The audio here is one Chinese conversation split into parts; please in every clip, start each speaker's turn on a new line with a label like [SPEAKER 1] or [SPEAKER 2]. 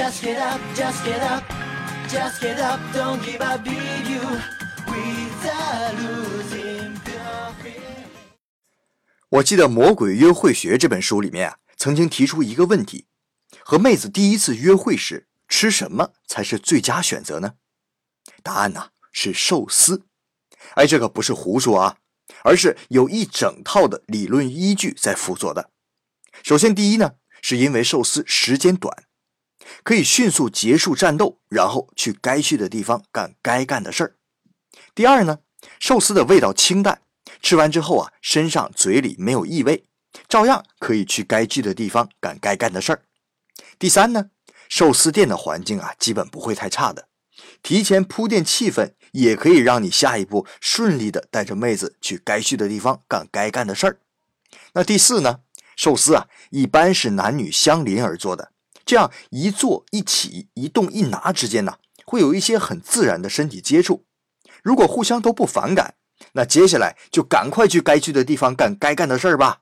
[SPEAKER 1] Just get up, just get up, just get up, don't give up, beat you with a losing feeling.
[SPEAKER 2] 我记得《魔鬼约会学》这本书里面啊，曾经提出一个问题：和妹子第一次约会时吃什么才是最佳选择呢？答案呢是寿司。哎，这个不是胡说啊，而是有一整套的理论依据在辅佐的。首先，第一呢，是因为寿司时间短，可以迅速结束战斗，然后去该去的地方干该干的事儿。第二呢，寿司的味道清淡。吃完之后啊，身上嘴里没有异味，照样可以去该去的地方干该干的事儿。第三呢，寿司店的环境啊，基本不会太差的，提前铺垫气氛，也可以让你下一步顺利的带着妹子去该去的地方干该干的事儿。那第四呢，寿司啊，一般是男女相邻而坐的，这样一坐一起一动一拿之间呢，会有一些很自然的身体接触，如果互相都不反感。那接下来就赶快去该去的地方干该干的事儿吧。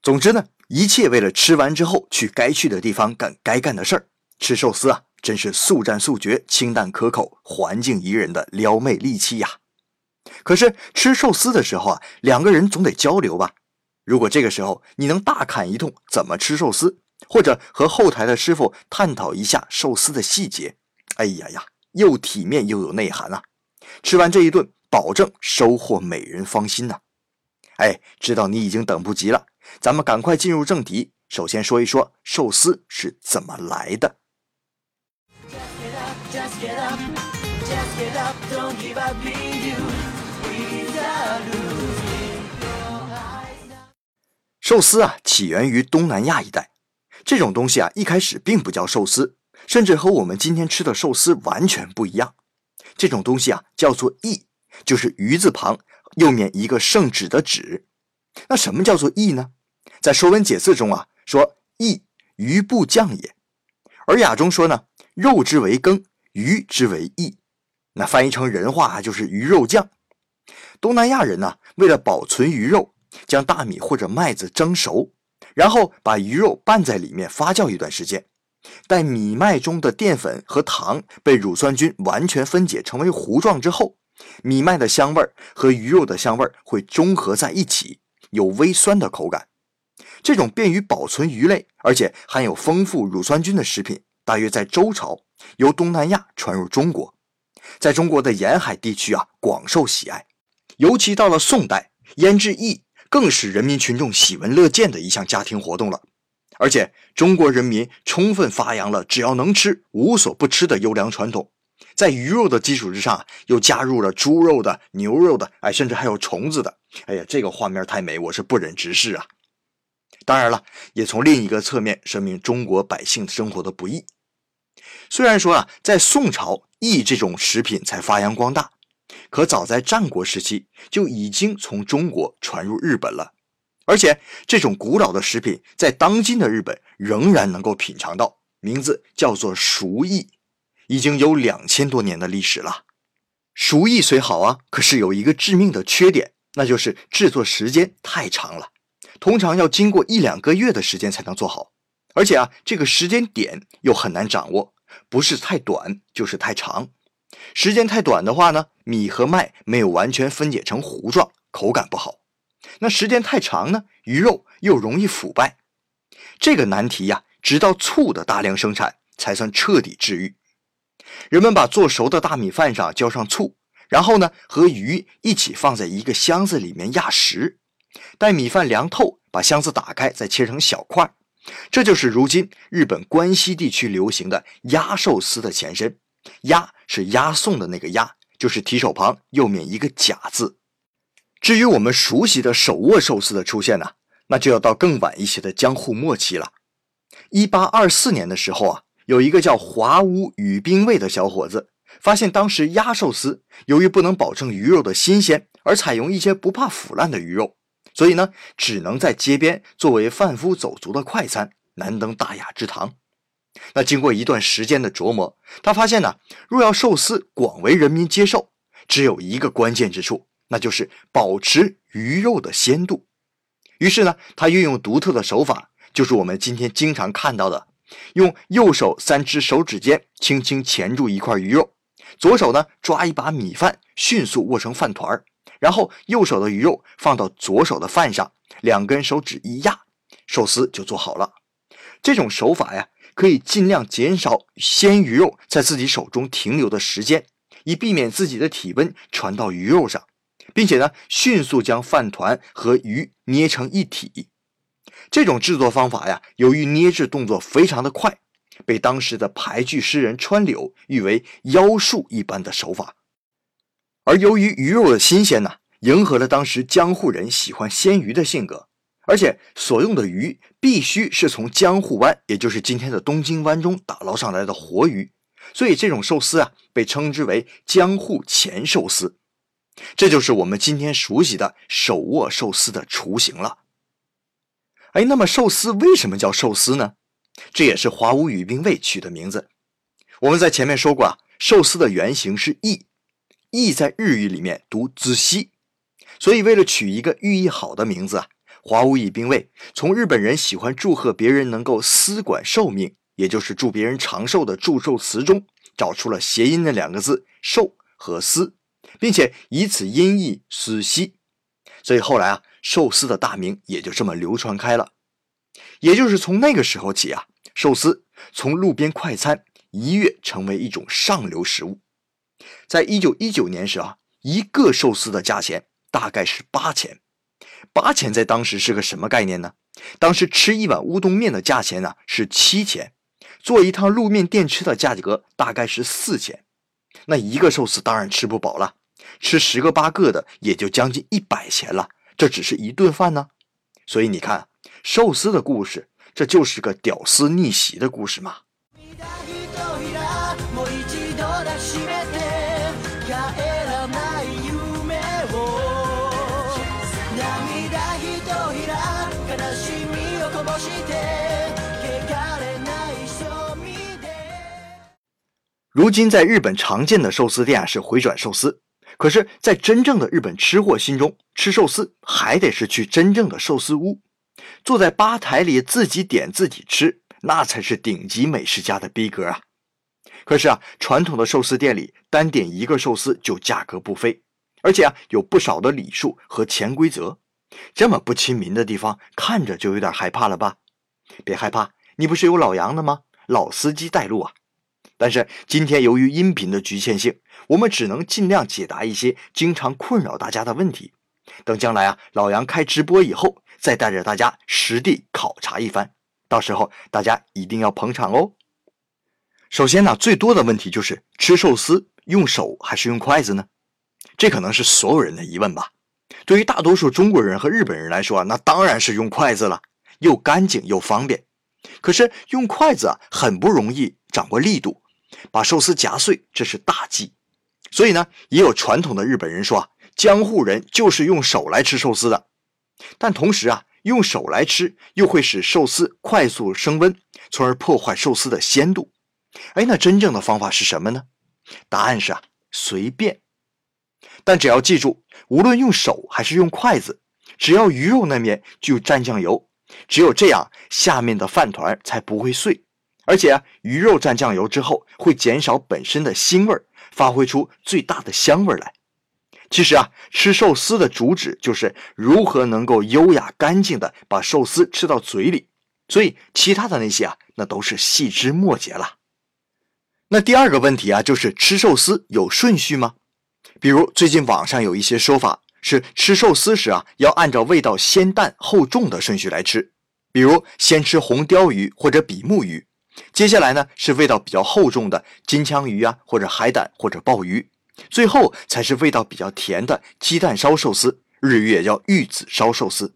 [SPEAKER 2] 总之呢，一切为了吃完之后去该去的地方干该干的事儿。吃寿司啊，真是速战速决、清淡可口、环境宜人的撩妹利器呀。可是吃寿司的时候啊，两个人总得交流吧。如果这个时候你能大侃一通怎么吃寿司，或者和后台的师傅探讨一下寿司的细节，哎呀呀，又体面又有内涵啊！吃完这一顿。保证收获美人芳心呐！哎，知道你已经等不及了，咱们赶快进入正题。首先说一说寿司是怎么来的。寿司啊，起源于东南亚一带。这种东西啊，一开始并不叫寿司，甚至和我们今天吃的寿司完全不一样。这种东西啊，叫做意。就是鱼字旁，右面一个圣旨的旨。那什么叫做义呢？在《说文解字》中啊，说义，鱼不酱也。而雅中说呢，肉之为羹，鱼之为义。那翻译成人话啊就是鱼肉酱。东南亚人呢，为了保存鱼肉，将大米或者麦子蒸熟，然后把鱼肉拌在里面发酵一段时间。待米麦中的淀粉和糖被乳酸菌完全分解成为糊状之后。米麦的香味儿和鱼肉的香味儿会中和在一起，有微酸的口感。这种便于保存鱼类，而且含有丰富乳酸菌的食品，大约在周朝由东南亚传入中国，在中国的沿海地区啊广受喜爱。尤其到了宋代，腌制易更是人民群众喜闻乐见的一项家庭活动了。而且中国人民充分发扬了只要能吃，无所不吃的优良传统。在鱼肉的基础之上，又加入了猪肉的、牛肉的，哎，甚至还有虫子的。哎呀，这个画面太美，我是不忍直视啊！当然了，也从另一个侧面说明中国百姓生活的不易。虽然说啊，在宋朝，意这种食品才发扬光大，可早在战国时期就已经从中国传入日本了。而且，这种古老的食品在当今的日本仍然能够品尝到，名字叫做熟意。已经有两千多年的历史了。熟意虽好啊，可是有一个致命的缺点，那就是制作时间太长了，通常要经过一两个月的时间才能做好。而且啊，这个时间点又很难掌握，不是太短就是太长。时间太短的话呢，米和麦没有完全分解成糊状，口感不好；那时间太长呢，鱼肉又容易腐败。这个难题呀，直到醋的大量生产才算彻底治愈。人们把做熟的大米饭上浇上醋，然后呢和鱼一起放在一个箱子里面压实，待米饭凉透，把箱子打开，再切成小块。这就是如今日本关西地区流行的鸭寿司的前身。鸭是押送的那个鸭，就是提手旁右面一个甲字。至于我们熟悉的手握寿司的出现呢，那就要到更晚一些的江户末期了。一八二四年的时候啊。有一个叫华屋宇兵卫的小伙子，发现当时鸭寿司由于不能保证鱼肉的新鲜，而采用一些不怕腐烂的鱼肉，所以呢，只能在街边作为贩夫走卒的快餐，难登大雅之堂。那经过一段时间的琢磨，他发现呢，若要寿司广为人民接受，只有一个关键之处，那就是保持鱼肉的鲜度。于是呢，他运用独特的手法，就是我们今天经常看到的。用右手三只手指尖轻轻钳住一块鱼肉，左手呢抓一把米饭，迅速握成饭团儿，然后右手的鱼肉放到左手的饭上，两根手指一压，寿司就做好了。这种手法呀，可以尽量减少鲜鱼肉在自己手中停留的时间，以避免自己的体温传到鱼肉上，并且呢，迅速将饭团和鱼捏成一体。这种制作方法呀，由于捏制动作非常的快，被当时的牌剧诗人川柳誉为妖术一般的手法。而由于鱼肉的新鲜呢，迎合了当时江户人喜欢鲜鱼的性格，而且所用的鱼必须是从江户湾，也就是今天的东京湾中打捞上来的活鱼，所以这种寿司啊，被称之为江户前寿司。这就是我们今天熟悉的手握寿司的雏形了。哎，那么寿司为什么叫寿司呢？这也是华屋语兵卫取的名字。我们在前面说过啊，寿司的原型是“意”，“意”在日语里面读“子西”，所以为了取一个寓意好的名字啊，华屋以兵卫从日本人喜欢祝贺别人能够司管寿命，也就是祝别人长寿的祝寿词中，找出了谐音的两个字“寿”和“司”，并且以此音译“司西”，所以后来啊。寿司的大名也就这么流传开了，也就是从那个时候起啊，寿司从路边快餐一跃成为一种上流食物。在一九一九年时啊，一个寿司的价钱大概是八钱，八钱在当时是个什么概念呢？当时吃一碗乌冬面的价钱呢是七钱，坐一趟路面电车的价格大概是四钱，那一个寿司当然吃不饱了，吃十个八个的也就将近一百钱了。这只是一顿饭呢，所以你看，寿司的故事，这就是个屌丝逆袭的故事嘛。如今在日本常见的寿司店啊是回转寿司。可是，在真正的日本吃货心中，吃寿司还得是去真正的寿司屋，坐在吧台里自己点自己吃，那才是顶级美食家的逼格啊！可是啊，传统的寿司店里单点一个寿司就价格不菲，而且啊有不少的礼数和潜规则，这么不亲民的地方，看着就有点害怕了吧？别害怕，你不是有老杨的吗？老司机带路啊！但是今天由于音频的局限性，我们只能尽量解答一些经常困扰大家的问题。等将来啊，老杨开直播以后，再带着大家实地考察一番。到时候大家一定要捧场哦。首先呢，最多的问题就是吃寿司用手还是用筷子呢？这可能是所有人的疑问吧。对于大多数中国人和日本人来说啊，那当然是用筷子了，又干净又方便。可是用筷子啊，很不容易掌握力度。把寿司夹碎，这是大忌。所以呢，也有传统的日本人说啊，江户人就是用手来吃寿司的。但同时啊，用手来吃又会使寿司快速升温，从而破坏寿司的鲜度。哎，那真正的方法是什么呢？答案是啊，随便。但只要记住，无论用手还是用筷子，只要鱼肉那面就蘸酱油，只有这样，下面的饭团才不会碎。而且啊，鱼肉蘸酱油之后会减少本身的腥味儿，发挥出最大的香味来。其实啊，吃寿司的主旨就是如何能够优雅干净的把寿司吃到嘴里，所以其他的那些啊，那都是细枝末节了。那第二个问题啊，就是吃寿司有顺序吗？比如最近网上有一些说法是吃寿司时啊，要按照味道鲜淡厚重的顺序来吃，比如先吃红鲷鱼或者比目鱼。接下来呢是味道比较厚重的金枪鱼啊，或者海胆或者鲍鱼，最后才是味道比较甜的鸡蛋烧寿司，日语也叫玉子烧寿司。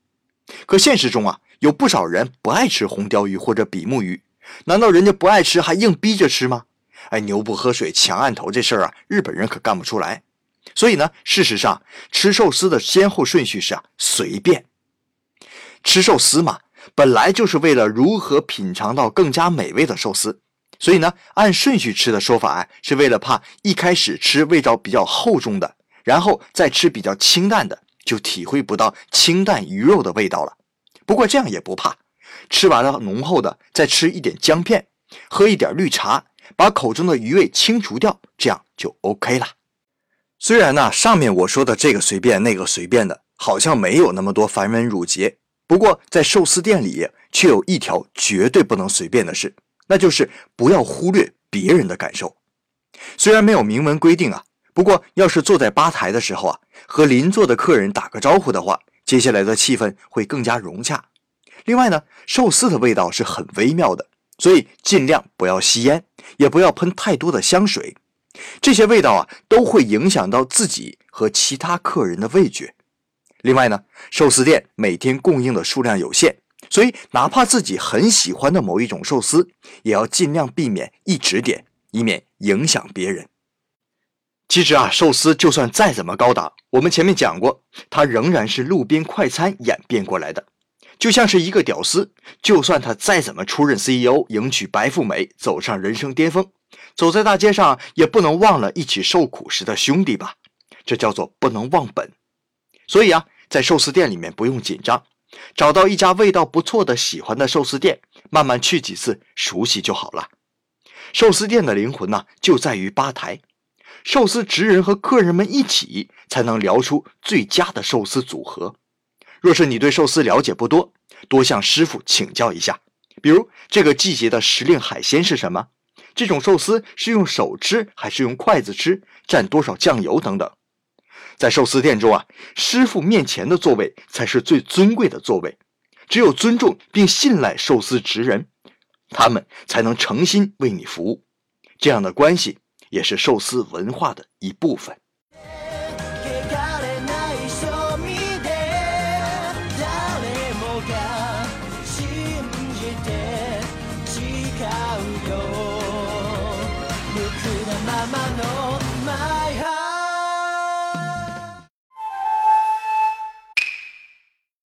[SPEAKER 2] 可现实中啊，有不少人不爱吃红鲷鱼或者比目鱼，难道人家不爱吃还硬逼着吃吗？哎，牛不喝水强按头这事儿啊，日本人可干不出来。所以呢，事实上吃寿司的先后顺序是啊，随便吃寿司嘛。本来就是为了如何品尝到更加美味的寿司，所以呢，按顺序吃的说法啊，是为了怕一开始吃味道比较厚重的，然后再吃比较清淡的，就体会不到清淡鱼肉的味道了。不过这样也不怕，吃完了浓厚的，再吃一点姜片，喝一点绿茶，把口中的余味清除掉，这样就 OK 了。虽然呢，上面我说的这个随便那个随便的，好像没有那么多繁文缛节，不过在寿司店里却有一条绝对不能随便的事，那就是不要忽略别人的感受。虽然没有明文规定啊，不过要是坐在吧台的时候啊，和邻座的客人打个招呼的话，接下来的气氛会更加融洽。另外呢，寿司的味道是很微妙的，所以尽量不要吸烟，也不要喷太多的香水。这些味道啊，都会影响到自己和其他客人的味觉。另外呢，寿司店每天供应的数量有限，所以哪怕自己很喜欢的某一种寿司，也要尽量避免一直点，以免影响别人。其实啊，寿司就算再怎么高档，我们前面讲过，它仍然是路边快餐演变过来的。就像是一个屌丝，就算他再怎么出任 CEO，迎娶白富美，走上人生巅峰。走在大街上，也不能忘了一起受苦时的兄弟吧？这叫做不能忘本。所以啊，在寿司店里面不用紧张，找到一家味道不错的、喜欢的寿司店，慢慢去几次，熟悉就好了。寿司店的灵魂呢，就在于吧台，寿司职人和客人们一起，才能聊出最佳的寿司组合。若是你对寿司了解不多，多向师傅请教一下，比如这个季节的时令海鲜是什么？这种寿司是用手吃还是用筷子吃？蘸多少酱油等等？在寿司店中啊，师傅面前的座位才是最尊贵的座位。只有尊重并信赖寿司职人，他们才能诚心为你服务。这样的关系也是寿司文化的一部分。